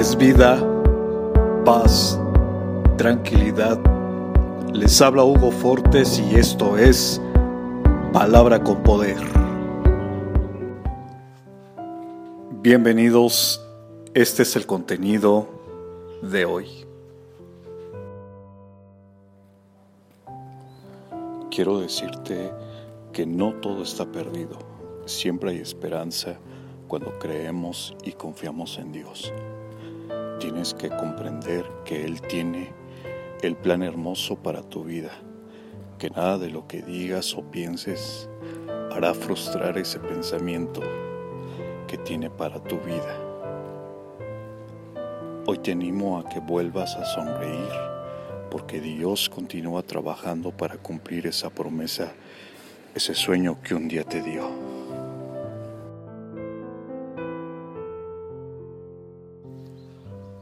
es vida, paz, tranquilidad. Les habla Hugo Fortes y esto es Palabra con Poder. Bienvenidos, este es el contenido de hoy. Quiero decirte que no todo está perdido, siempre hay esperanza cuando creemos y confiamos en Dios. Tienes que comprender que Él tiene el plan hermoso para tu vida, que nada de lo que digas o pienses hará frustrar ese pensamiento que tiene para tu vida. Hoy te animo a que vuelvas a sonreír, porque Dios continúa trabajando para cumplir esa promesa, ese sueño que un día te dio.